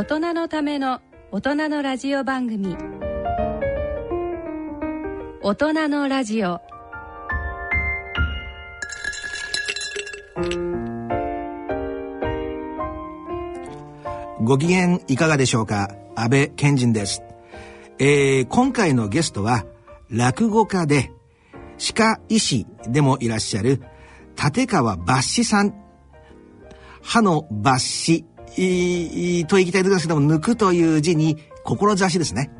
大人のための大人のラジオ番組。大人のラジオ。ご機嫌いかがでしょうか？安倍賢人です、えー、今回のゲストは落語家で歯科医師でもいらっしゃる立川抜歯さん。歯の抜歯。と言いたいところですけども抜くという字に志ですね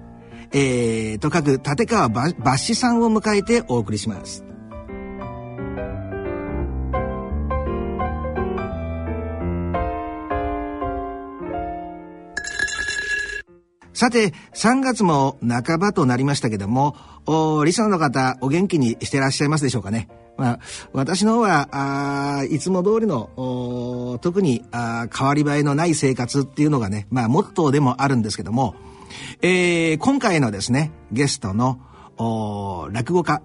えー、と書く立川抜歯さんを迎えてお送りしますさて、3月も半ばとなりましたけども、おリスナーの方、お元気にしてらっしゃいますでしょうかね。まあ、私の方は、あいつも通りの、特にあ変わり映えのない生活っていうのがね、まあ、モットーでもあるんですけども、えー、今回のですね、ゲストの、落語家、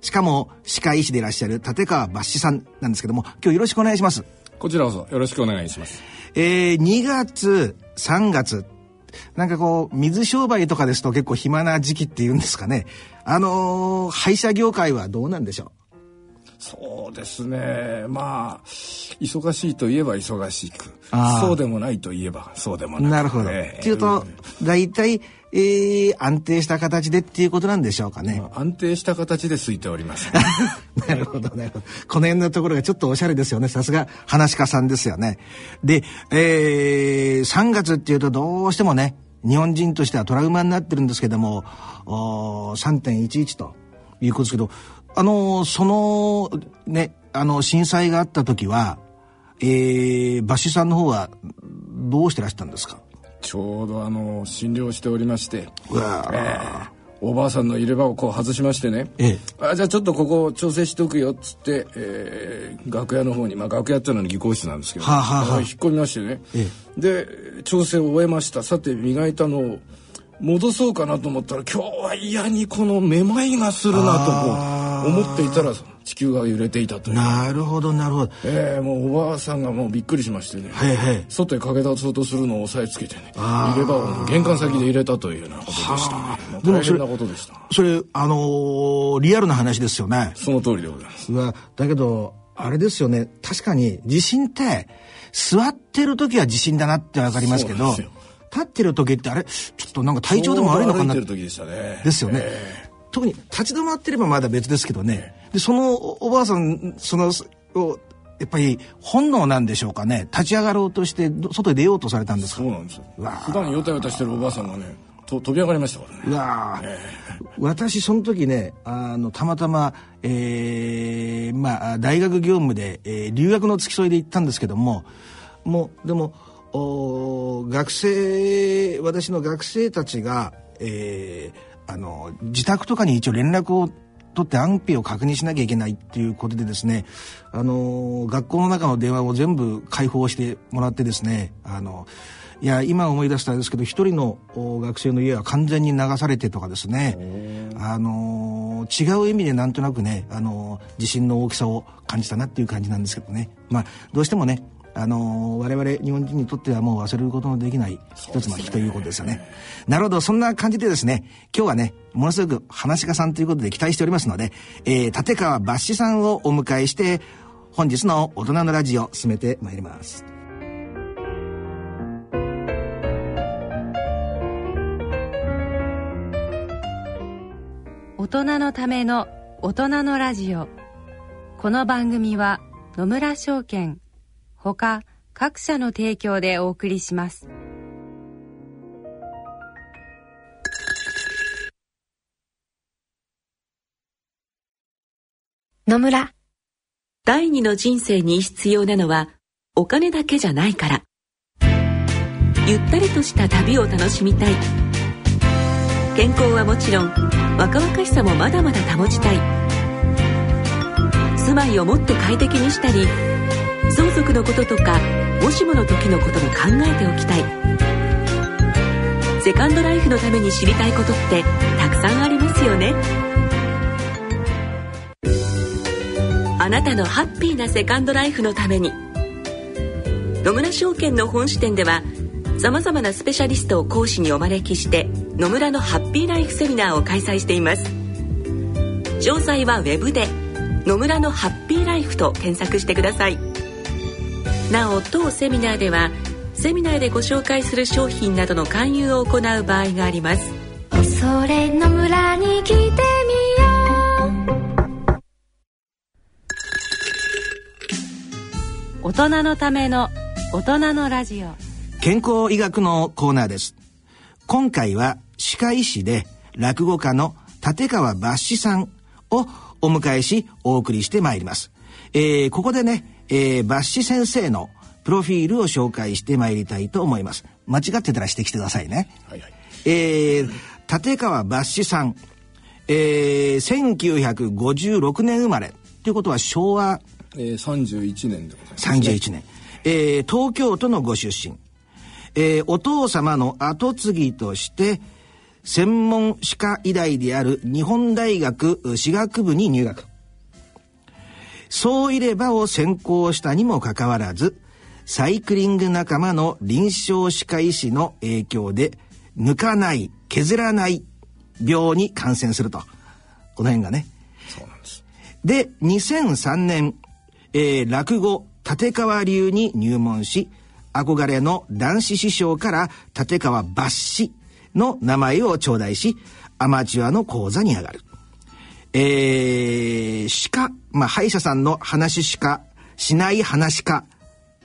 しかも歯科医師でいらっしゃる立川抜歯さんなんですけども、今日よろしくお願いします。こちらこそよろしくお願いします。えー、2月、3月、なんかこう、水商売とかですと結構暇な時期っていうんですかね。あのー、歯医者業界はどうなんでしょう？そうですね。まあ、忙しいといえば忙しく、そうでもないといえばそうでもない。なるほど。えー、っていうと、大体、えー、安定した形でっていうことなんでしょうかね。まあ、安定した形で空いております、なるほど、なるほど。この辺のところがちょっとおしゃれですよね。さすが、話し家さんですよね。で、えー、3月っていうとどうしてもね、日本人としてはトラウマになってるんですけども、3.11ということですけど、あの、その、ね、あの、震災があった時は、えー、バシさんの方はどうしてらしたんですか？ちょうどあの、診療しておりまして、うわ、えーおばあさんの入れ歯をこう外しましてね、ええ、あじゃあちょっとここ調整しておくよっつって、えー、楽屋の方に、まあ、楽屋っていうのは技工室なんですけど、はあはあ、引っ込みましてね、ええ、で調整を終えました。さて磨いたのを戻そうかなと思ったら今日は嫌にこのめまいがするなとこう思っていたら地球が揺れていたという。なるほどなるほど。ええー、もうおばあさんがもうびっくりしましてね、はいはい、外へ駆け出そうとするのを押さえつけてね入れ歯を玄関先で入れたというようなことでしたね。でもそれなことでした。それあのー、リアルな話ですよね。その通りでございます。うだけどあれですよね。確かに地震って座ってる時は地震だなってわかりますけど立ってる時ってあれ？ちょっとなんか体調でも悪いのかな？ってる時でしたね。ですよね、えー、特に立ち止まってればまだ別ですけどね。でそのおばあさんそのやっぱり本能なんでしょうかね。立ち上がろうとして外へ出ようとされたんですか？そうなんですよ。普段ヨタヨタしてるおばあさんがねと飛び上がりましたからね。うわ、えー、私その時ねあのたまたま、えー、まあ大学業務で、えー、留学の付き添いで行ったんですけどももうでもお学生私の学生たちが、えー、あの自宅とかに一応連絡を取って安否を確認しなきゃいけないっていうことでですね、あの学校の中の電話を全部開放してもらってですね、あのいや今思い出したんですけど一人の学生の家は完全に流されてとかですねあの違う意味でなんとなくねあの地震の大きさを感じたなっていう感じなんですけどね。まあどうしてもねあの我々日本人にとってはもう忘れることのできない一つの日ということですよね。なるほど、そんな感じでですね、今日はね、ものすごく話し家さんということで期待しておりますので、えー、立川抜歯さんをお迎えして、本日の大人のラジオ進めてまいります。大人のための大人のラジオ。この番組は野村証券、ほか各社の提供でお送りします。野村。第二の人生に必要なのはお金だけじゃないから。ゆったりとした旅を楽しみたい。健康はもちろん若々しさもまだまだ保ちたい。住まいをもっと快適にしたり、相続のこととかもしもの時のことも考えておきたい。セカンドライフのために知りたいことってたくさんありますよね。あなたのハッピーなセカンドライフのために。野村証券の本支店ではさまざまなスペシャリストを講師にお招きして野村のハッピーライフセミナーを開催しています。詳細はウェブで「野村のハッピーライフ」と検索してください。なお当セミナーではセミナーでご紹介する商品などの勧誘を行う場合があります。それの村に来てみよう。大人のための大人のラジオ。健康医学のコーナーです。今回は歯科医師で落語家の立川抜歯さんをお迎えしお送りしてまいります、えー、ここでね、えー、抜歯先生のプロフィールを紹介してまいりたいと思います。間違ってたらしてきてくださいね。はいはい、えー、立川抜歯さん、えー、1956年生まれ。ということは昭和、えー、31年でございます、ね、31年、えー、東京都のご出身、えー、お父様の後継ぎとして専門歯科医大である日本大学歯学部に入学そういればを専攻したにもかかわらずサイクリング仲間の臨床歯科医師の影響で抜かない削らない病に感染すると。この辺がね。そうなんです。で2003年、えー、落語立川流に入門し憧れの男子師匠から立川抜歯の名前を頂戴しアマチュアの講座に上がるえー、歯科、まあ、歯医者さんの話しかしない話か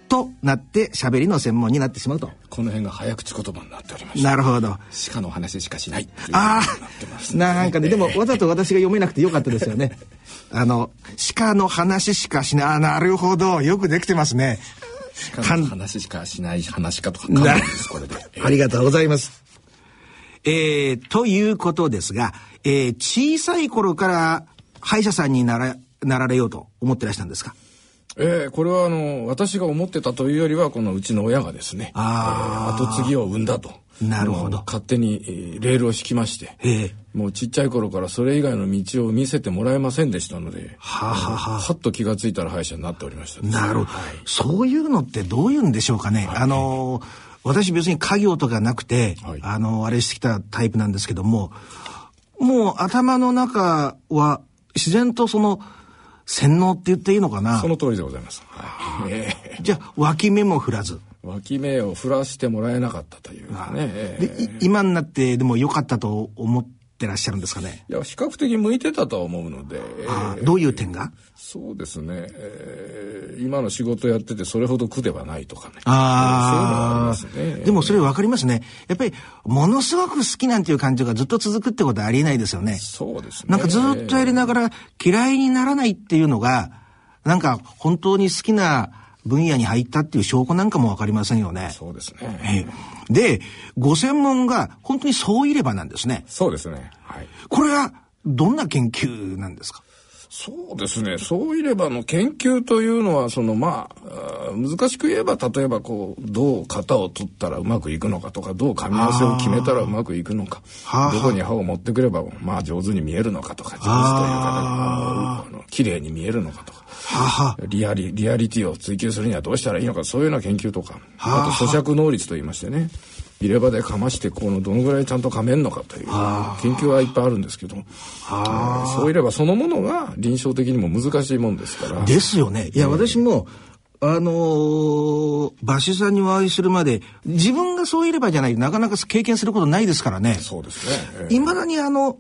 となって喋りの専門になってしまうと。この辺が早口言葉になっておりましなるほど。鹿の話しかしない。ああなんかねでもわざと私が読めなくてよかったですよね。あの鹿の話しかしないあなるほど。よくできてますね。鹿の話しかしない話かとかかですこれで、ありがとうございますえー、ということですが、えー、小さい頃から歯医者さんにならなられようと思ってらしたんですか？えー、これはあの私が思ってたというよりはこのうちの親がですね、あえー、後継ぎを産んだと。なるほど。勝手に、えー、レールを敷きまして、えー、もうちっちゃい頃からそれ以外の道を見せてもらえませんでしたので、ははははっと気が付いたら歯医者になっておりました、ね、なるほど、はい、そういうのってどういうんでしょうかね。はい、あの私別に家業とかなくて、はい、あのあれしてきたタイプなんですけども、もう頭の中は自然とその洗脳って言っていいのかな？その通りでございます。はい、じゃあ、脇目も振らず。脇目を振らしてもらえなかったというね。で、今になってでも良かったと思ってらっしゃるんですかね？いや、比較的向いてたとは思うので。あどういう点が？そうですね、えー、今の仕事やっててそれほど苦ではないとかね。ああ、そういうのはありますね。でもそれ分かりますね。やっぱり、ものすごく好きなんていう感情がずっと続くってことはありえないですよね。そうですね。なんかずっとやりながら嫌いにならないっていうのが、なんか本当に好きな分野に入ったっていう証拠なんかもわかりませんよね。そうですね。で、ご専門が本当にそういればなんですね。そうですね。はい。これはどんな研究なんですか？そうですね。そういればの研究というのは、そのまあ、難しく言えば、例えばこう、どう型を取ったらうまくいくのかとか、どう噛み合わせを決めたらうまくいくのか、どこに歯を持ってくれば、まあ上手に見えるのかとか、上手というか、あの、綺麗に見えるのかとか。リアリリアリティを追求するにはどうしたらいいのかそういうような研究とかあと咀嚼能率といいましてね入れ歯でかましてこのどのぐらいちゃんと噛めんのかという研究はいっぱいあるんですけどそういればそのものが臨床的にも難しいもんですから。ですよね。いや、私もあのー、馬主さんにお会いするまで、自分がそういればじゃない、なかなか経験することないですからね。そうですね。い、え、ま、だにあの、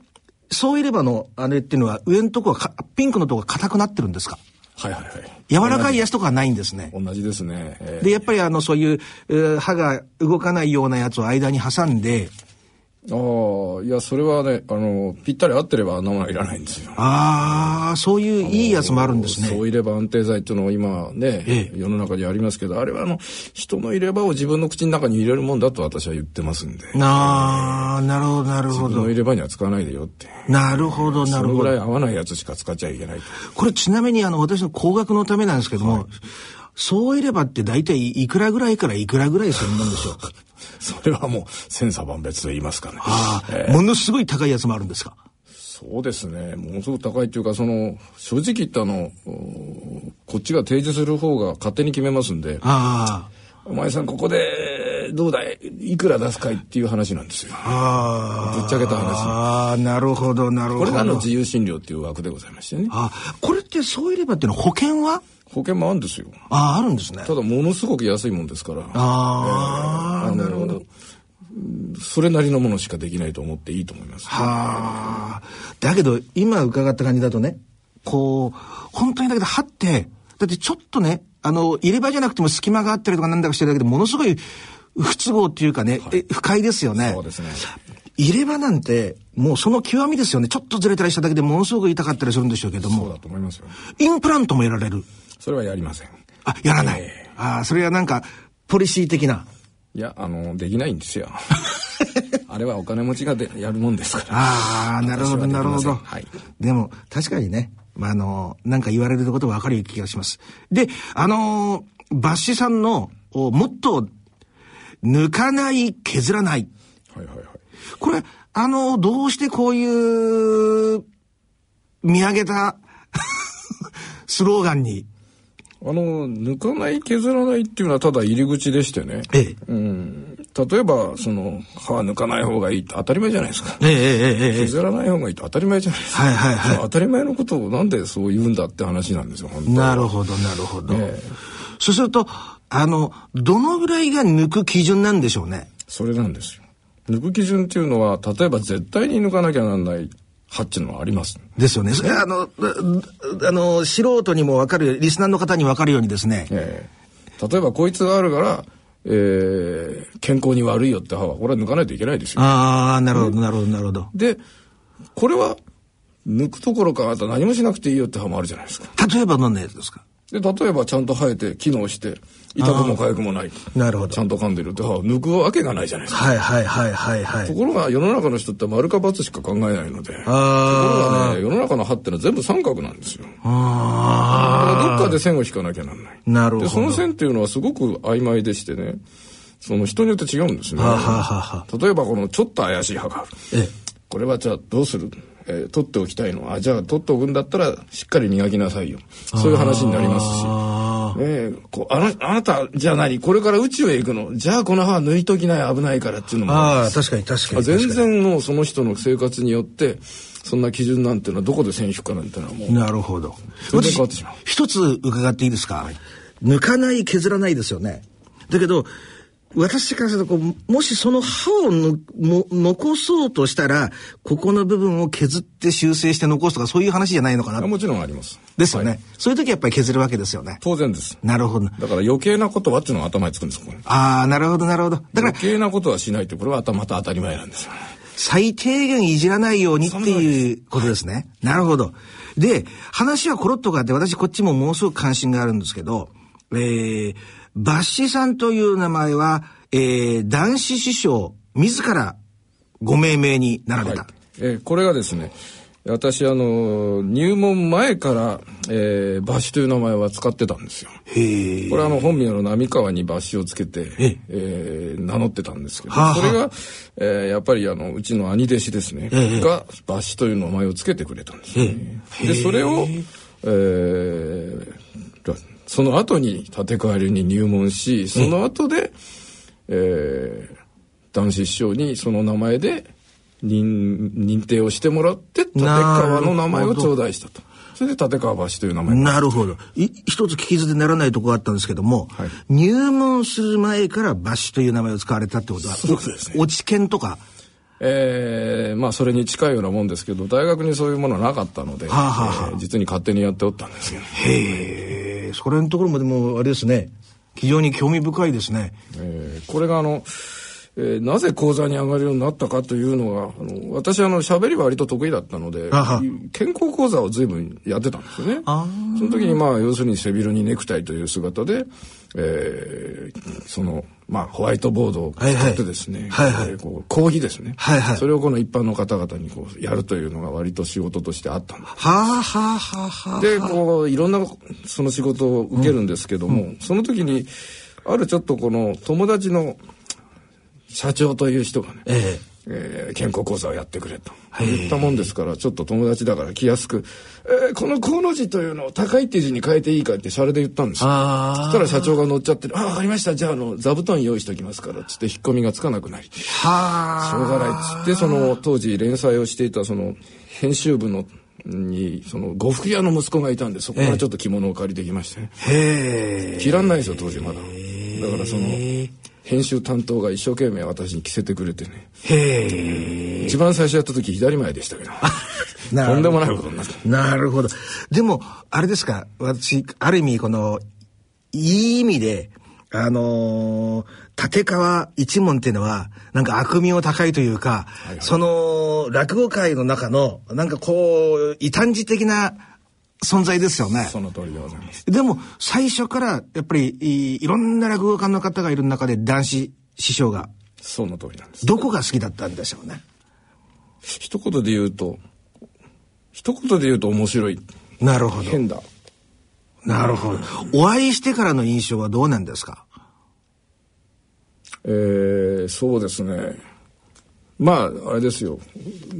そういればのあれっていうのは、上のとこはピンクのとこが硬くなってるんですか？はいはいはい。柔らかいやつとかはないんですね。同じですね。えー、で、やっぱりあの、そういう、えー、歯が動かないようなやつを間に挟んで、ああ、いや、それはね、あの、ぴったり合ってればあんなものはいらないんですよ。ああ、そういういいやつもあるんですね。そういれば安定剤っていうのは今ね、ええ、世の中にありますけど、あれはあの、人の入れ歯を自分の口の中に入れるもんだと私は言ってますんで。ああ、なるほど、なるほど。自分の入れ歯には使わないでよって。なるほど、なるほど。そのぐらい合わないやつしか使っちゃいけない。これちなみにあの、私の工学のためなんですけども、はい、そういればって大体いくらぐらいからいくらぐらいするもんでしょうか？それはもう千差万別と言いますかね。ああ、えー、ものすごい高いやつもあるんですか？そうですね。ものすごく高いっていうか、その、正直言ったあの、こっちが提示する方が勝手に決めますんで、ああ。お前さんここでえー、どうだい？いくら出すかいっていう話なんですよ。あぶっちゃけた話。ああ、なるほど、なるほど。これがあの自由診療っていう枠でございましてね。あこれってそういればっていうのは保険は？保険もあるんですよ。ああ、あるんですね。ただものすごく安いもんですから。ああ、えー、なるほど。それなりのものしかできないと思っていいと思います。はあ。だけど、今伺った感じだとね、こう、本当にだけど、歯って、だってちょっとね、あの、入れ歯じゃなくても隙間があったりとかなんだかしてるだけでものすごい不都合っていうかね、はい、不快ですよね。そうですね。入れ歯なんて、もうその極みですよね。ちょっとずれたりしただけでものすごく痛かったりするんでしょうけども。そうだと思いますよ。インプラントもやられる。それはやりません。あ、やらない。えー、ああ、それはなんか、ポリシー的な。いや、あの、できないんですよ。あれはお金持ちがでやるもんですから。ああ、なるほど、なるほど。はい。でも、確かにね、まあ、あの、なんか言われることわかる気がします。で、あのバッシさんの、もっと、抜かない、削らない。はいはいはい。これ、あの、どうしてこういう、見上げた スローガンに。あの、抜かない、削らないっていうのはただ入り口でしてね。ええ。うん。例えば、その、歯抜かない方がいいって当たり前じゃないですか。ええええええ。削らない方がいいって当たり前じゃないですか。はいはいはい。当たり前のことをなんでそう言うんだって話なんですよ、本当なるほど、なるほど。ええ、そうすると、あの、どのぐらいが抜く基準なんでしょうね？それなんですよ。抜く基準っていうのは、例えば絶対に抜かなきゃなんない歯っていうのはあります。ですよね。それあの、あの、素人にもわかる、リスナーの方にわかるようにですね。ええ、例えばこいつがあるから、えー、健康に悪いよって歯は、これは抜かないといけないですよ。ああ、なるほど、なるほど、なるほど。で、これは、抜くところか、あと何もしなくていいよって歯もあるじゃないですか。例えばどんなやつですか？で、例えばちゃんと生えて、機能して、痛くも痒くもない。なるほど。ちゃんと噛んでるって抜くわけがないじゃないですか。はいはいはいはいはい。ところが世の中の人って丸か×しか考えないので。ああ。ところがね、世の中の歯ってのは全部三角なんですよ。ああ。どっかで線を引かなきゃなんない。なるほど。で、その線っていうのはすごく曖昧でしてね。その人によって違うんですね。ははは例えばこのちょっと怪しい歯がある。ええ、これはじゃあどうする？えー、取っておきたいのは、じゃあ取っておくんだったらしっかり磨きなさいよ。そういう話になりますし。ねこうあなあなた、じゃあ何これから宇宙へ行くのじゃあこの歯抜いときない危ないからっていうのもああ、確かに確かに全然もうその人の生活によって、そんな基準なんていうのはどこで選手かなんていうのはもう。なるほど。一つ伺っていいですか、はい、抜かない、削らないですよね。だけど、私からするとこう、もしその歯を残そうとしたら、ここの部分を削って修正して残すとか、そういう話じゃないのかなもちろんあります。ですよね、はい、そういう時はやっぱり削るわけですよね。当然です。なるほど。だから余計なことはっていうのが頭につくんです、これ。ああ、なるほど、なるほど。だから。余計なことはしないって、これはまた当たり前なんですよね。最低限いじらないようにっていうことですね。はい、なるほど。で、話はコロッと変わって、私こっちもものすごく関心があるんですけど、えー、バッシさんという名前は、えー、男子師匠、自らご命名になられた。はい、えー、これがですね、私、あの、入門前から、えー、バシという名前は使ってたんですよ。へこれあの、本名の浪川にバシをつけて、ええ。ー、名乗ってたんですけど、はあはあ、それが、えー、やっぱりあの、うちの兄弟子ですね、が、バシという名前をつけてくれたんですね。で、それを、えー、その後に立川流に入門し、その後で、えー、男子師匠にその名前で認認定をしてもらって立川の名前を頂戴したと。それで立川橋という名前なるほど。一つ聞き捨てならないところがあったんですけども、はい、入門する前から橋という名前を使われたってことは、そうですね。落ち研とか？えー、まあそれに近いようなもんですけど、大学にそういうものはなかったので、はあはあ、えー、実に勝手にやっておったんですけど。へえ、それのところもでもあれですね。非常に興味深いですね。えー、これがあの、えー、なぜ講座に上がるようになったかというのが、あの私あの喋りは割と得意だったので、健康講座を随分やってたんですよね。その時にまあ要するに背広にネクタイという姿で、えー、そのまあホワイトボードを使ってですね、はいはい、えー、こう講義ですね、はいはい、それをこの一般の方々にこうやるというのが割と仕事としてあったんです。はあはあはあはあ。でこういろんなその仕事を受けるんですけども、うん、その時にあるちょっとこの友達の社長という人がね、ええ。ー、健康講座をやってくれと。言ったもんですからちょっと友達だから来やすく、えー、この河の字というのを高いっていう字に変えていいかってシャレで言ったんですよ。そしたら社長が乗っちゃって「あ分かりました。じゃああの座布団用意しておきますから」つって引っ込みがつかなくなり。はしょうがないっつってその当時連載をしていたその編集部のにその呉服屋の息子がいたんでそこからちょっと着物を借りてきましてね。へえ着らんないですよ当時まだ。だからその編集担当が一生懸命私に着せてくれてね。へえ。一番最初やった時左前でしたけど。とんでもないことになった。なるほど。でもあれですか私ある意味このいい意味であのー、立川一門っていうのは、なんか悪名高いというか、はいはい、その、落語界の中の、なんかこう、異端児的な存在ですよね。その通りでございます。でも、最初から、やっぱりい、いろんな落語家の方がいる中で、男子師匠が。その通りなんです。どこが好きだったんでしょうね？一言で言うと、一言で言うと面白い。なるほど。変だ。なるほど。お会いしてからの印象はどうなんですか？えー、そうですね。まあ、あれですよ。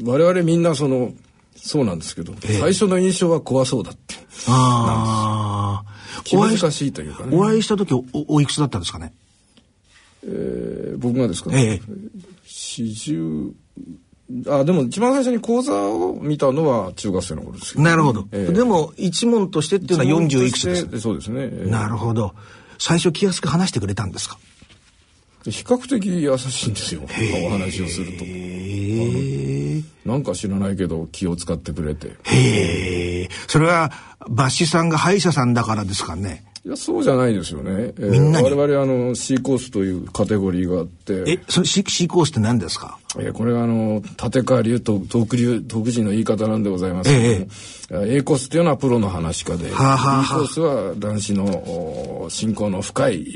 我々みんなその、そうなんですけど、えー、最初の印象は怖そうだって。ああ。気難しいというかね。お会いした時おおいくつだったんですかね？えー、僕がですか？ね。ええ。四十あでも一番最初に講座を見たのは中学生の頃ですけど、ね、なるほど、えー、でも一問としてっていうのは40いくつです？そうですね、えー、なるほど。最初気安く話してくれたんですか？比較的優しいんですよ。お話をするとなんか知らないけど気を使ってくれて。へえ。それはバッシさんが歯医者さんだからですかね。いや、そうじゃないですよね。えー、みんな我々あの C コースというカテゴリーがあって。え、それ C, C コースって何ですか？えー、これはあの、立川流と徳流、徳人の言い方なんでございますけども、えー、A コースっていうのはプロの話家で、はあはあ、B コースは男子の信仰の深い、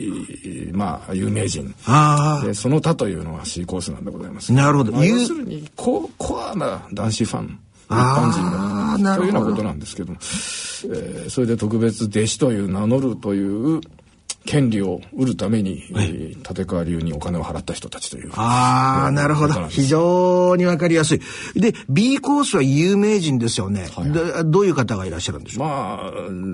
まあ、有名人。はあ、でその他というのは C コースなんでございます。なるほど。まあ、要するにコ、コアな男子ファン。一般人のそういうようなことなんですけども、えー、それで特別弟子という名乗るという権利を得るために、はい、立川流にお金を払った人たちという。ああ、なるほど。非常にわかりやすい。で、B コースは有名人ですよね、はい、どういう方がいらっしゃるんでしょう？まあ、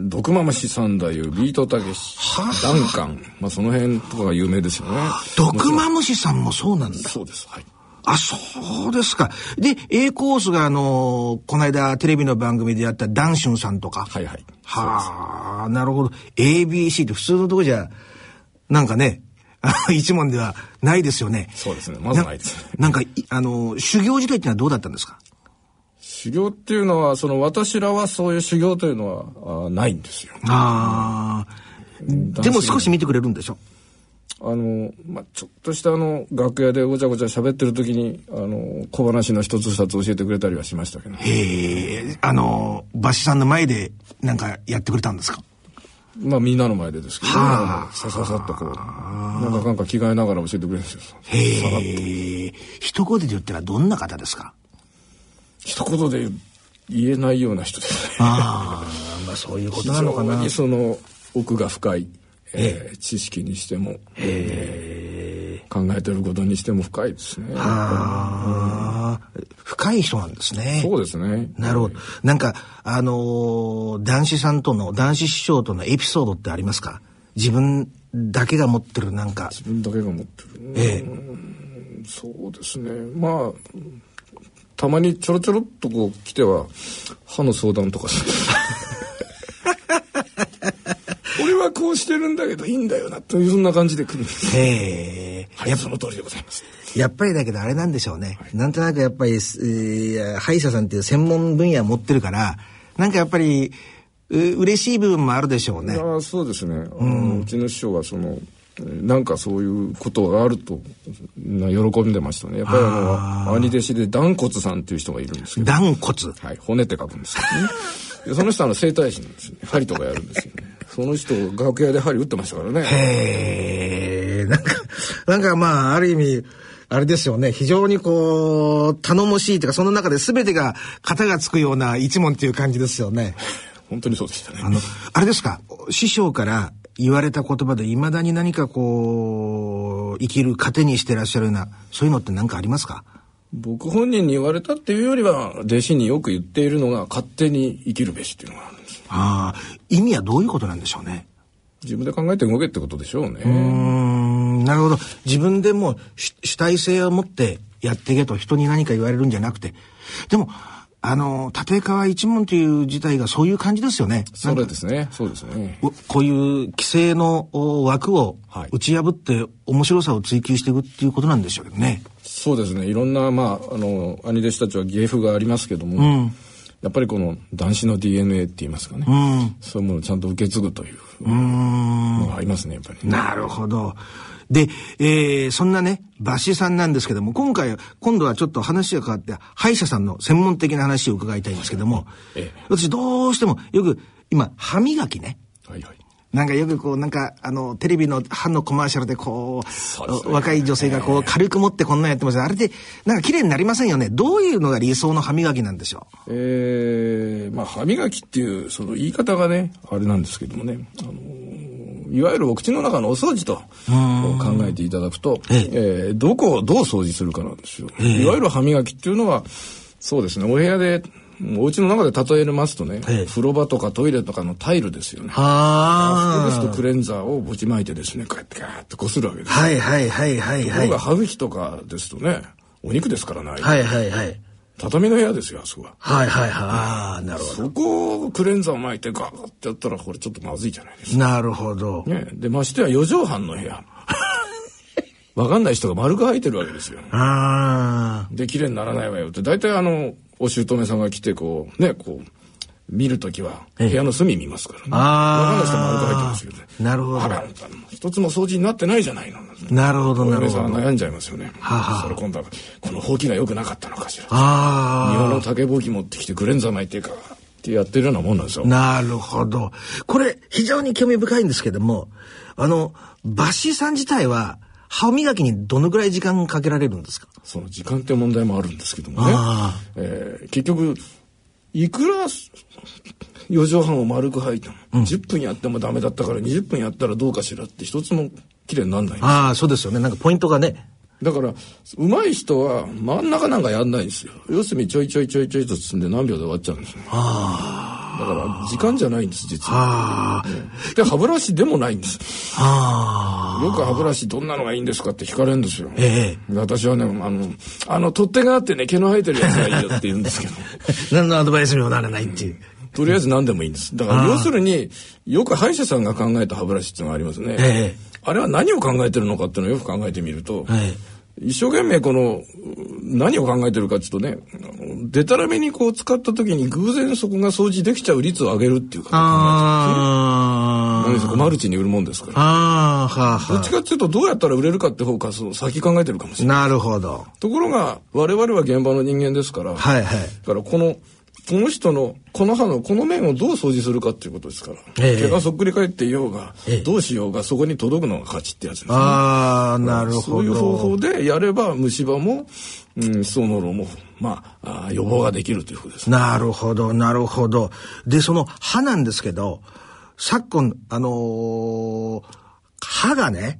毒ままし三太夫、ビートたけし、ダンカン、まあその辺とかが有名ですよね。毒まむしさんもそうなんだ。そうです。はい。あ、そうですか。で、A コースがあのこの間テレビの番組でやったダンシュンさんとか。はいはい。はあ、なるほど。ABC って普通のとこじゃ、なんかね、一問ではないですよね。そうですね。まずないです、ね、なんか、あの、修行時代ってのはどうだったんですか？修行っていうのは、その私らはそういう修行というのはあないんですよ。ああ。でも少し見てくれるんでしょ？あの、まあ、ちょっとしたあの、楽屋でごちゃごちゃ喋ってる時に、あの、小話の一つ二つ教えてくれたりはしましたけど。へえ、あの、バシさんの前でなんかやってくれたんですか？まあみんなの前でですけど、ね、はあ、さささっとこう、なんかなんか着替えながら教えてくれるんですよ。へえ。一言で言ったらどんな方ですか？一言で言えないような人ですね。ああ、まあそういうこと なのかな。非常にその奥が深い。えー、知識にしても、えー、考えてることにしても深いですね。はあ、深い人なんですね。そうですね。なるほど。なんか、あのー、男子さんとの、男子師匠とのエピソードってありますか？自分だけが持ってるなんか。自分だけが持ってる。ええそうですね。まあ、たまにちょろちょろっとこう来ては、歯の相談とかはこうしてるんだけどいいんだよなというそんな感じで来るんですへえ、はい、その通りでございますやっぱりだけどあれなんでしょうね、はい、なんとなくやっぱり、えー、歯医者さんっていう専門分野持ってるからなんかやっぱりう嬉しい部分もあるでしょうねあそうですね、うん、うちの師匠はそのなんかそういうことがあると喜んでましたね。やっぱりあの兄弟子で断骨さんっていう人がいるんですけど。断骨はい、骨って書くんですけどね。その人は整体師なんですよね。針とかやるんですよね。その人楽屋で針打ってましたからね。へえ、なんか、なんかまあある意味。あれですよね。非常にこう、頼もしいというか、その中で全てが型がつくような一問っていう感じですよね。本当にそうでしたね。あの、あれですか、師匠から言われた言葉で未だに何かこう、生きる糧にしてらっしゃるような、そういうのって何かありますか？僕本人に言われたっていうよりは弟子によく言っているのが勝手に生きるべしっていうのがあるんです。ああ意味はどういうことなんでしょうね？自分で考えて動けってことでしょうね。うんなるほど。自分でも主体性を持ってやっていけと人に何か言われるんじゃなくて。でもあの、立川一門という自体がそういう感じですよね。そうですね。そうですね。こういう規制の枠を打ち破って面白さを追求していくっていうことなんでしょうけどね。そうですね。いろんな、まあ、あの、兄弟子たちは芸風がありますけども、うん、やっぱりこの男子の DNA って言いますかね。うん、そういうものをちゃんと受け継ぐというのがありますね、やっぱり、ね、なるほど。で、えー、そんなね、バシさんなんですけども、今回、今度はちょっと話が変わって、歯医者さんの専門的な話を伺いたいんですけども、ええ、私どうしても、よく、今、歯磨きね。はいはい。なんかよくこう、なんか、あの、テレビの歯のコマーシャルでこう、うね、若い女性がこう、軽く持ってこんなんやってますあれで、なんか綺麗になりませんよね。どういうのが理想の歯磨きなんでしょう？ええー、まあ、歯磨きっていう、その言い方がね、あれなんですけどもね、あのいわゆるお口の中のお掃除と考えていただくと、ええー、どこをどう掃除するかなんですよ。いわゆる歯磨きっていうのは、そうですね、お部屋でお家の中で例えますとね、風呂場とかトイレとかのタイルですよね。あそこですとクレンザーをぶちまいてですね、こうやってガーッとこするわけです。はいはいはいはい、はい。ところが歯茎とかですとね、お肉ですからない。はいはいはい。畳の部屋ですよ、あそこは。はいはいはい。ああ、なるほど。そこをクレンザー巻いてガーってやったら、これちょっとまずいじゃないですか。なるほど。ね。で、ましては四畳半の部屋。わかんない人が丸く入ってるわけですよ。ああ。で、綺麗にならないわよって。大体あの、お姑さんが来て、こう、ね、こう、見るときは部屋の隅見ますからね。ああ。わかんない人も丸く入ってますよね。なるほど。あら、一つも掃除になってないじゃないの。なるほど、なるほど。悩んじゃいますよね。ははそれ今度は、このほうきが良くなかったのかしら。ああ。日本の竹ぼうき持ってきてクレンザー巻いてか、ってやってるようなもんなんですよ。なるほど。これ、非常に興味深いんですけども、あの、バシさん自体は、歯磨きにどのぐらい時間かけられるんですか？その時間って問題もあるんですけどもね。えー、結局、いくら4畳半を丸く履いても、うん、10分やってもダメだったから20分やったらどうかしらって一つも綺麗になんないああそうですよね。なんかポイントがね。だから上手い人は真ん中なんかやんないんですよ。要するにちょいちょいちょいちょいと積んで何秒で終わっちゃうんですねああ。だから時間じゃないんです実は、で歯ブラシでもないんです。あよく歯ブラシどんなのがいいんですかって聞かれるんですよ、ええ、私はねあのあの取っ手があってね毛の生えてるやつがいいよって言うんですけど。何のアドバイスにもならないっていう、とりあえず何でもいいんです。だから要するに、よく歯医者さんが考えた歯ブラシっていうのがありますね。ええ、あれは何を考えてるのかっていうのをよく考えてみると、ええ、一生懸命この、何を考えてるかっていうとね、でたらめにこう使った時に偶然そこが掃除できちゃう率を上げるっていうか、考えてますね。そこマルチに売るもんですから。あははどっちかっていうとどうやったら売れるかって方かその先考えてるかもしれない。なるほど。ところが我々は現場の人間ですから、はいはい。だからこのこの人のこの歯のこの面をどう掃除するかっていうことですから、ええ、毛がそっくり返っていようが、ええ、どうしようがそこに届くのが勝ちってやつですね。ああなるほど。そういう方法でやれば虫歯も、うん、そのろもまあ予防ができるということです、ね、なるほどなるほど。でその歯なんですけど昨今あのー、歯がね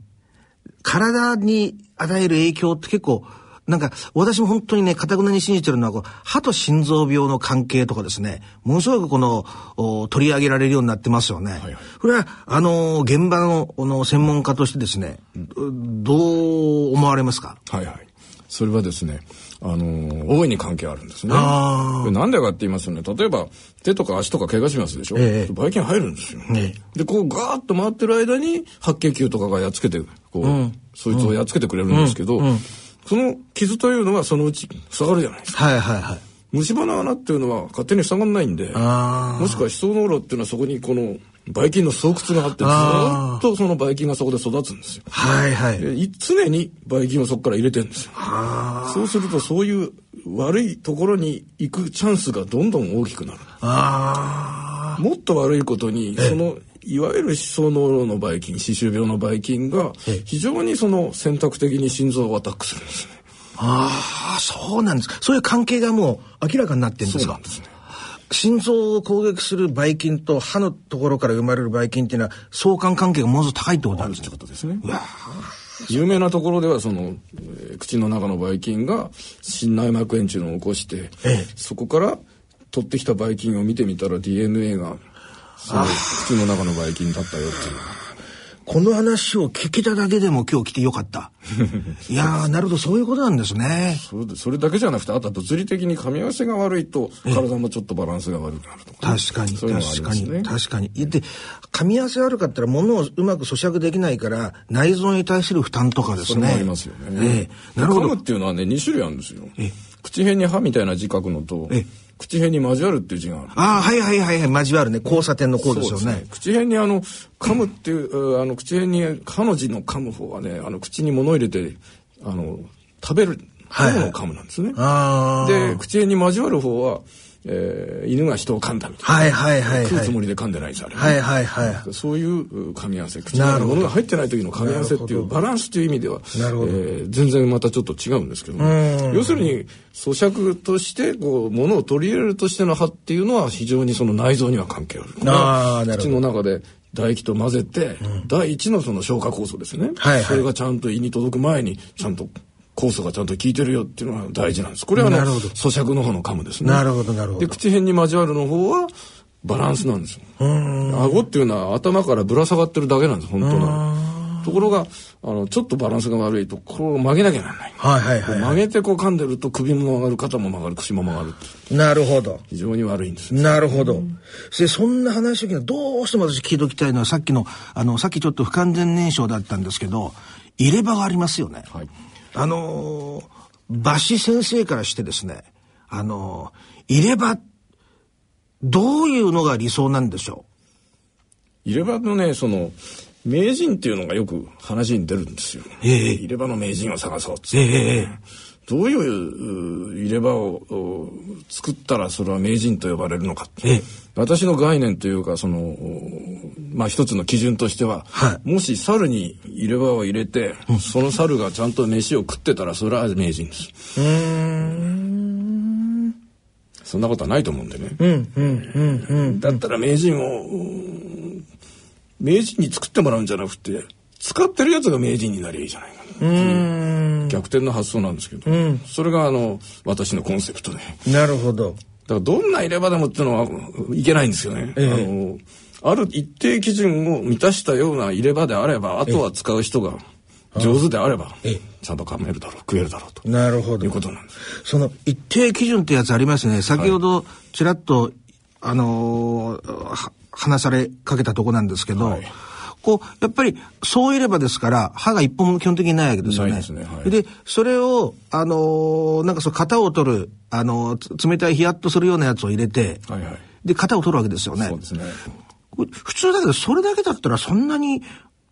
体に与える影響って結構なんか、私も本当にね、かたくなに信じてるのは、歯と心臓病の関係とかですね、ものすごくこの、取り上げられるようになってますよね。はいはい、これは、あの、現場のの専門家としてですね、どう思われますか？はいはい。それはですね、あの大いに関係あるんですね。なんでかって言いますとね、例えば手とか足とか怪我しますでしょ？ええ、ばい菌入るんですよ。え、で、こうガーッと回ってる間に白血球とかがやっつけて、こう、うん、そいつをやっつけてくれるんですけど、うんうんその傷というのはそのうち塞がるじゃないですか。はいはいはい。虫歯の穴っていうのは勝手に塞がんないんで、もしくは歯槽膿漏っていうのはそこにこのばい菌の巣窟があってずっとそのばい菌がそこで育つんですよ。はいはい。常にばい菌をそこから入れてるんですよ。そうするとそういう悪いところに行くチャンスがどんどん大きくなる。もっと悪いことにそのいわゆる歯槽膿漏のばい菌歯周病のばい菌が非常にその選択的に心臓をアタックするんですね。ああそうなんですかそういう関係がもう明らかになってるんですかそうなんですね。心臓を攻撃するばい菌と歯のところから生まれるばい菌っていうのは相関関係がものすごく高いってことなんですね。ことですね。有名なところではその、えー、口の中のばい菌が心内膜炎っていうのを起こして、ええ、そこから取ってきたばい菌を見てみたら DNA がその口の中のばい菌だったよっていう。この話を聞けただけでも今日来てよかった。いやー、なるほど、そういうことなんですね。それそれだけじゃなくて、あとは物理的に噛み合わせが悪いと、体もちょっとバランスが悪くなるとか、ね、確かに、確かに、確かに。で、噛み合わせ悪かったら、物をうまく咀嚼できないから、内臓に対する負担とかですね。それもありますよね。ええ、なるほど。噛むっていうのはね、2種類あるんですよ。ええ、口辺に歯みたいな字書くのと、ええ口辺に交わるっていう字がある。ああ、はいはいはいはい、交わるね。交差点のこうですよね。ね口辺にあの、噛むっていう、あの、口辺に、かの字の噛む方はね、あの、口に物入れて、あの、食べる、噛むの噛むなんですね。はい、で、口辺に交わる方は、えー、犬が人を噛んだみたいな。はいはいはい、はい、食うつもりで噛んでないじゃん、ね。はいはいはい。そういう噛み合わせ。口に物が入ってない時の噛み合わせっていうバランスという意味では、なるほどえー、全然またちょっと違うんですけども、要するに咀嚼としてこう物を取り入れるとしての歯っていうのは非常にその内臓には関係ある。ああ、なるほど。口の中で唾液と混ぜて、うん、第一のその消化酵素ですね。はい、はい、それがちゃんと胃に届く前にちゃんと酵素がちゃんと効いてるよっていうのは大事なんです。これはね、咀嚼の方の噛むですね。なるほど、なるほど。で、口辺に交わるの方は、バランスなんですよ。顎っていうのは頭からぶら下がってるだけなんです、本当は。ところが、あの、ちょっとバランスが悪いと、こう曲げなきゃならない。はいはいはい、はい、曲げてこう噛んでると首も曲がる、肩も曲がる、口も曲がる。なるほど。非常に悪いんです。なるほど。で、そんな話をどうしても私聞いておきたいのは、さっきの、あの、さっきちょっと不完全燃焼だったんですけど、入れ歯がありますよね。はい。あのー馬氏先生からしてですね、あの、入れ歯、どういうのが理想なんでしょう？入れ歯のね、その、名人っていうのがよく話に出るんですよ。ええ入れ歯の名人を探そうっって。ええどういう入れ歯を作ったらそれは名人と呼ばれるのか。ええ、私の概念というか、その、まあ一つの基準としては、はい、もし猿に入れ歯を入れて、うん、その猿がちゃんと飯を食ってたらそれは名人です。うんそんなことはないと思うんでね。うんうんうんうん、だったら名人を、名人に作ってもらうんじゃなくて、使ってるやつが名人になりゃいいじゃないかな。逆転の発想なんですけど、うん、それがあの、私のコンセプトで。なるほど。だからどんな入れ歯でもっていうのはいけないんですよね。ええ、あのある一定基準を満たしたような入れ歯であれば、あとは使う人が上手であれば、ちゃんと噛めるだろう、食えるだろうと。なるほど。いうことなんです。その一定基準ってやつありますね。先ほどちらっと、はい、あのー、話されかけたとこなんですけど、はいこう、やっぱり、そういればですから、歯が一本も基本的にないわけですよね。で、ねはい、で、それを、あのー、なんかそう、型を取る、あのー、冷たいヒヤッとするようなやつを入れて、はいはい、で、型を取るわけですよね。そうですね。普通だけど、それだけだったらそんなに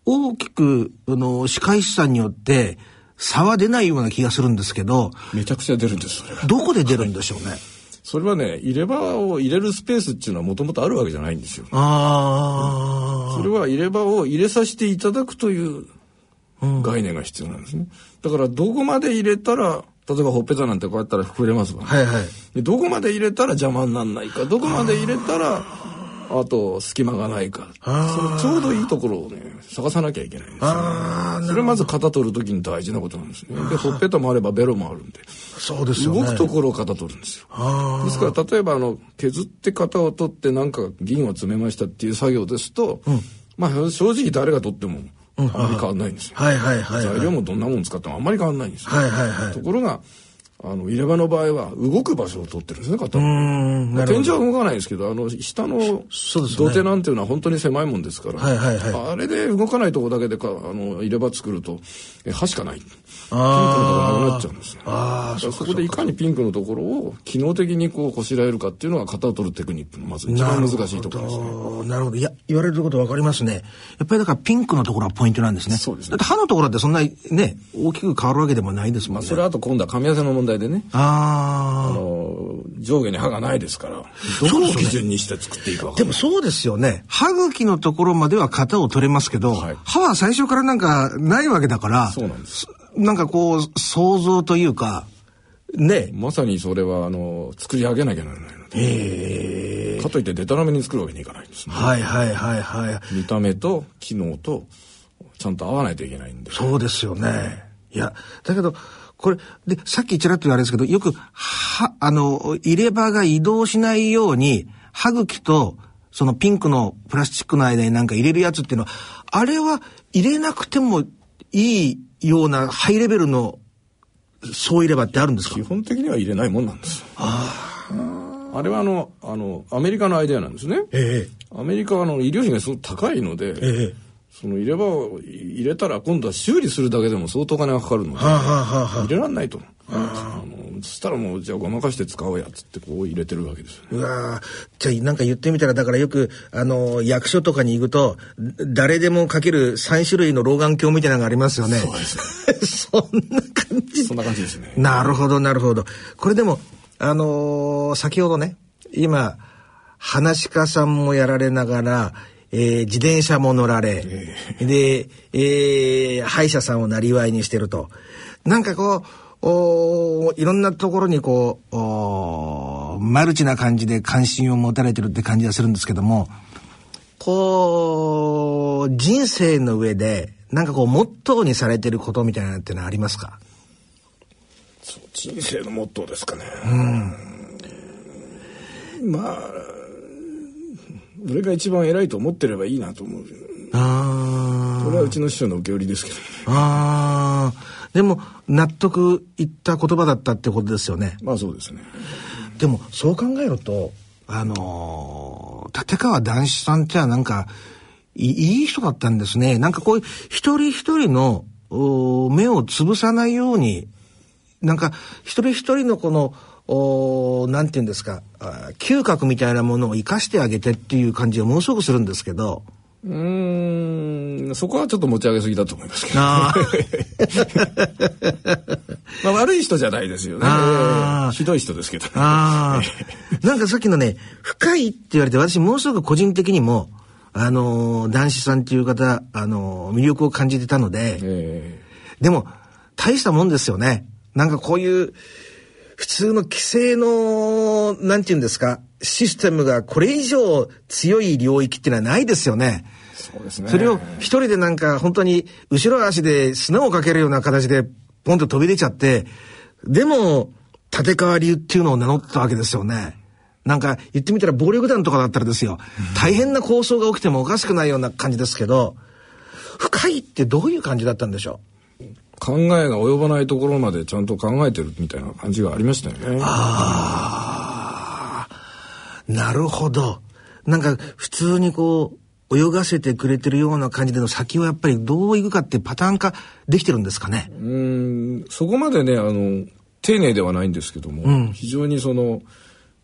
大きく、あの、歯科医師さんによって、差は出ないような気がするんですけど。めちゃくちゃ出るんです、どこで出るんでしょうね。はいそれはね、入れ歯を入れるスペースっていうのはもともとあるわけじゃないんですよ。ああ、それは入れ歯を入れさせていただくという概念が必要なんですね。だからどこまで入れたら、例えばほっぺたなんてこうやったら膨れますわ、はいはい。でどこまで入れたら邪魔にならないか、どこまで入れたらあと隙間がないかそのちょうどいいところをね探さなきゃいけないんですよ、ね、それまず型取る時に大事なことなんですね。でほっぺたもあればベロもあるんで。そうですよ、ね、動くところを型取るんですよ。ですから例えばあの削って型を取ってなんか銀を詰めましたっていう作業ですと、うん、まあ正直誰が取ってもあまり変わんないんですよ、はいはいはい、はい、材料もどんなもん使ってもあんまり変わんないんですよ、はいはいはい、ところがあの入れ歯の場合は動く場所を取ってるんですね型天井は動かないですけどあの下の土手なんていうのは本当に狭いもんですから、はいはいはい、あれで動かないとこだけでかあの入れ歯作るとえ歯しかない。ピンクのところなくなっちゃうんですよ、あそこでいかにピンクのところを機能的にこうこしらえるかっていうのが型を取るテクニックのまず一番難しいところですね。なるほど。いや言われることわかりますね。やっぱりだからピンクのところはポイントなんですね。そうですね。だって歯のところってそんなにね大きく変わるわけでもないですもんね、まあ、それあと今度は噛み合わせの問題題でね。ああの、上下に歯がないですから、どの基準にして作っていくわけでもそうですよね。歯茎のところまでは型を取れますけど、はい、歯は最初からなんかないわけだから、そうなんです。なんかこう、想像というか、ね。まさにそれはあの作り上げなきゃならないので、かといってデタラメに作るわけにいかないんですね。はいはいはいはい。見た目と機能とちゃんと合わないといけないんで。そうですよね。いやだけどこれでさっきちらっと言われですけどよくはあの入れ歯が移動しないように歯茎とそのピンクのプラスチックの間になんか入れるやつっていうのはあれは入れなくてもいいようなハイレベルのそういればってあるんですか？基本的には入れないもんなんです。ああれはあのあのアメリカのアイデアなんですね、ええ、アメリカはあの医療費がすごく高いので、ええ、その入れ歯を入れたら今度は修理するだけでも相当金がかかるので、入れられないと。あのそしたらもうじゃあごまかして使おうやつってこう入れてるわけですよ、ね、うわじゃあなんか言ってみたらだからよくあの役所とかに行くと誰でもかける3種類の老眼鏡みたいなのがありますよね。そうです。そんな感じ。そんな感じですね。なるほどなるほど。これでもあのー、先ほどね今話し家さんもやられながらえー、自転車も乗られ、えー、で、えー、歯医者さんをなりわいにしてると。なんかこう、おいろんなところにこうおマルチな感じで関心を持たれてるって感じがするんですけどもこう人生の上でなんかこうモットーにされてることみたいなのってのはありますか？人生のモットーですかね。うん、まあ俺が一番偉いと思ってればいいなと思う。ああ。これはうちの師匠の受け売りですけど、ね。ああ。でも納得いった言葉だったってことですよね。まあそうですね。でもそう考えるとあのー、立川談志さんってはなんかいい人だったんですね。なんかこういう一人一人の目を潰さないようになんか一人一人のこのおなんて言うんですか嗅覚みたいなものを生かしてあげてっていう感じがものすごくするんですけど。うんそこはちょっと持ち上げすぎだと思いますけど、まあ悪い人じゃないですよね。ひどい人ですけど、ね。なんかさっきのね、深いって言われて私ものすごく個人的にも、あのー、男子さんっていう方、あのー、魅力を感じてたので、えー、でも大したもんですよね。なんかこういう、普通の規制の、なんて言うんですか、システムがこれ以上強い領域っていうのはないですよね。そうですね。それを一人でなんか本当に後ろ足で砂をかけるような形でポンと飛び出ちゃって、でも、立川流っていうのを名乗ったわけですよね。なんか言ってみたら暴力団とかだったらですよ。大変な構想が起きてもおかしくないような感じですけど、深いってどういう感じだったんでしょう？考えが及ばないところまでちゃんと考えてるみたいな感じがありましたよね。ああ、なるほど。なんか普通にこう、泳がせてくれてるような感じでの先はやっぱりどういくかってパターン化できてるんですかね？うん。そこまでねあの丁寧ではないんですけども、うん、非常にその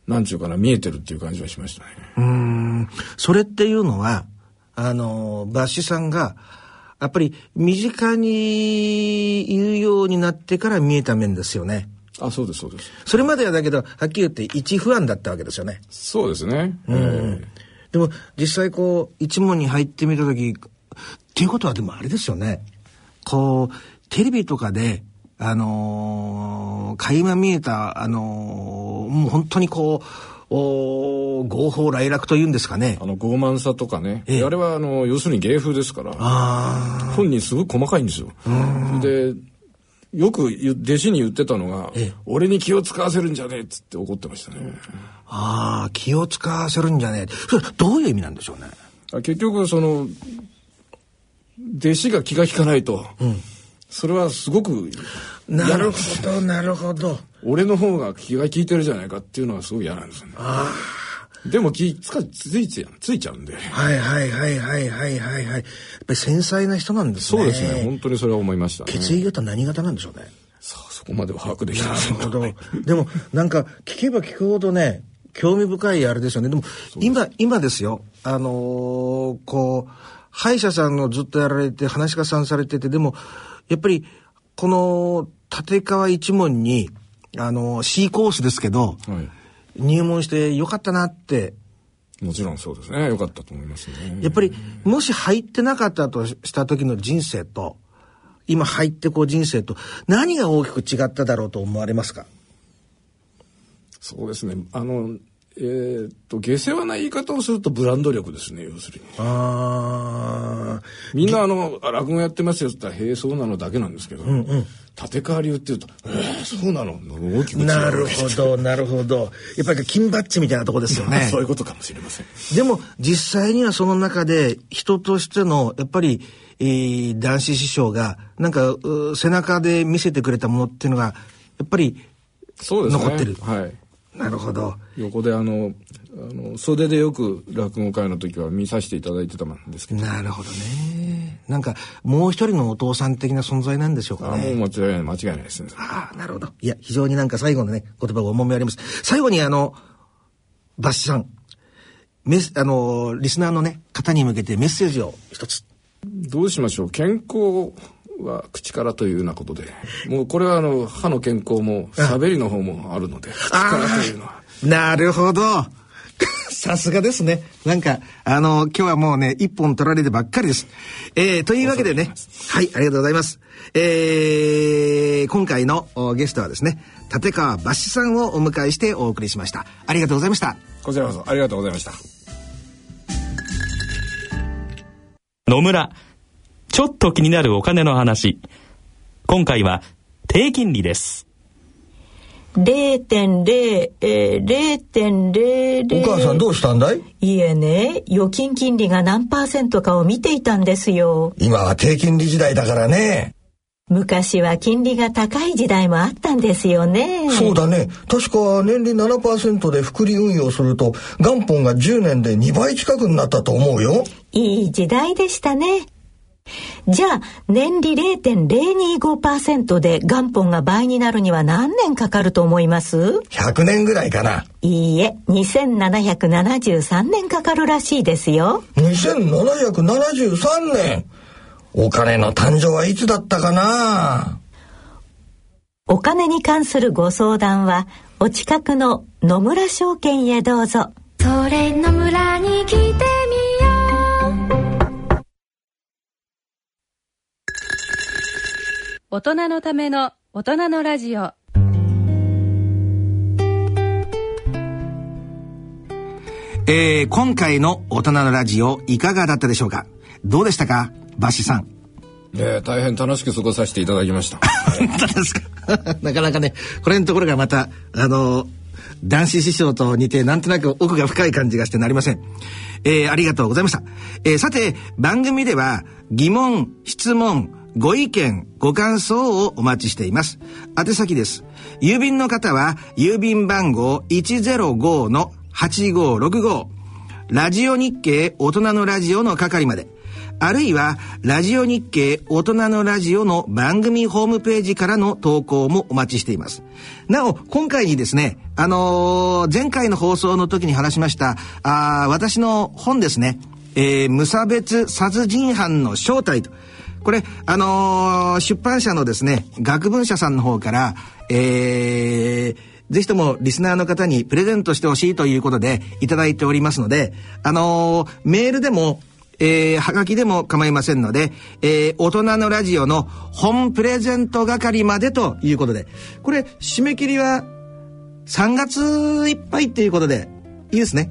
なんちゅうかな見えてるっていう感じはしましたね。うん。それっていうのはあのバッシュさんがやっぱり身近に言うようになってから見えた面ですよね。あそうですそうです。それまではだけどはっきり言って一不安だったわけですよね。そうですね、うん、えーでも実際こう一問に入ってみた時っていうことはでもあれですよね。こうテレビとかであのー、垣間見えたあのー、もう本当にこうお合法来楽というんですかね。あの傲慢さとかね。ええ、あれはあの要するに芸風ですから。本人すごく細かいんですよ。でよく弟子に言ってたのが、ええ、俺に気を使わせるんじゃねえっつって怒ってましたね。ああ、気を使わせるんじゃねえ。それどういう意味なんでしょうね。結局、その、弟子が気が利かないと、うん、それはすごくなるほど、なるほど。俺の方が気が利いてるじゃないかっていうのはすごい嫌なんですよね。ああ。でも気つかついつついちゃうんで。はいはいはいはいはいはいはい。やっぱり繊細な人なんですね。そうですね。本当にそれは思いました、ね、血液型何型なんでしょうね。さあそこまでは把握できない。なるほど。でもなんか聞けば聞くほどね、興味深いあれですよね。でも今今ですよ。あのー、こう歯医者さんのずっとやられて話し家さんされててでもやっぱりこの立川一門にあの C コースですけど。はい。入門してよかったなって。もちろんそうですね。よかったと思いますね。やっぱりもし入ってなかったとした時の人生と今入ってこう人生と何が大きく違っただろうと思われますか？そうですね。あのえー、っと下世話な言い方をするとブランド力ですね要するに。ああみんなあの落語やってますよって言ったら「へえそうなの」だけなんですけど、うんうん、立川流っていうと「えー、そうなの」大きくなるほどなるほど。やっぱり金バッジみたいなとこですよね。そういうことかもしれません。でも実際にはその中で人としてのやっぱり、えー、男子師匠がなんか背中で見せてくれたものっていうのがやっぱり残ってる、ね、はいなるほど。横であのあの袖でよく落語会の時は見させていただいてたんですけど。なるほどね。なんかもう一人のお父さん的な存在なんでしょうかね。あもう間違いない間違いないですね。ああなるほど。いや非常になんか最後のね言葉が重みあります。最後にあのバッシュさん。メスあのリスナーのね方に向けてメッセージを一つ。どうしましょう。健康は口からというようなことで、もうこれはあの歯の健康も喋りの方もあるので、口からというのは。なるほど。さすがですね。なんか、あの、今日はもうね、一本取られてばっかりです。えー、というわけでね、はい、ありがとうございます。えー、今回のゲストはですね、立川バシさんをお迎えしてお送りしました。ありがとうございました。こちらこそありがとうございました。野村ちょっと気になるお金の話。今回は低金利です。0.0、えー、0.00。お母さんどうしたんだい？いえね、預金金利が何パーセントかを見ていたんですよ。今は低金利時代だからね。昔は金利が高い時代もあったんですよね。そうだね。確か年利7%で複利運用すると元本が10年で2倍近くになったと思うよ。いい時代でしたね。じゃあ、年利0.025%で元本が倍になるには何年かかると思います ?100 年ぐらいかな。いいえ、2773年かかるらしいですよ。2773年お金の誕生はいつだったかな？お金に関するご相談は、お近くの野村証券へどうぞ。それ野村に来てみ大人のための大人のラジオ。えー、今回の大人のラジオいかがだったでしょうか？どうでしたか？バシさん。えー、大変楽しく過ごさせていただきました。本当ですか？なかなかねこれのところがまたあの男子師匠と似てなんとなく奥が深い感じがしてなりません。えー、ありがとうございました。えー、さて、番組では疑問、質問、ご意見、ご感想をお待ちしています。宛先です。郵便の方は、郵便番号105-8565。ラジオ日経大人のラジオの係まで。あるいは、ラジオ日経大人のラジオの番組ホームページからの投稿もお待ちしています。なお、今回にですね、あのー、前回の放送の時に話しました、あ私の本ですね、えー、無差別殺人犯の正体と。これ、あのー、出版社のですね、学文社さんの方から、えー、ぜひともリスナーの方にプレゼントしてほしいということでいただいておりますので、あのー、メールでも、えー、はがきでも構いませんので、えー、大人のラジオの本プレゼント係までということで、これ、締め切りは3月いっぱいっていうことで、いいですね。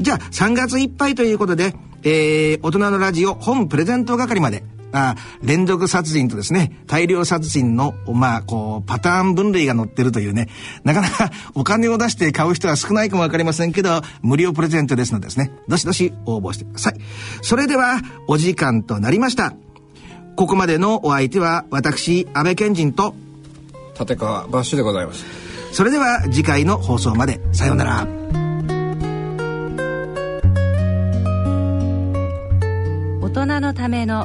じゃあ、3月いっぱいということで、えー、大人のラジオ本プレゼント係まであ連続殺人とですね、大量殺人の、まあ、こう、パターン分類が載ってるというね、なかなか お金を出して買う人は少ないかもわかりませんけど、無料プレゼントですのでですね、どしどし応募してください。それでは、お時間となりました。ここまでのお相手は、私、安倍賢人と、立川バッシュでございます。それでは、次回の放送まで。さようなら。大人のための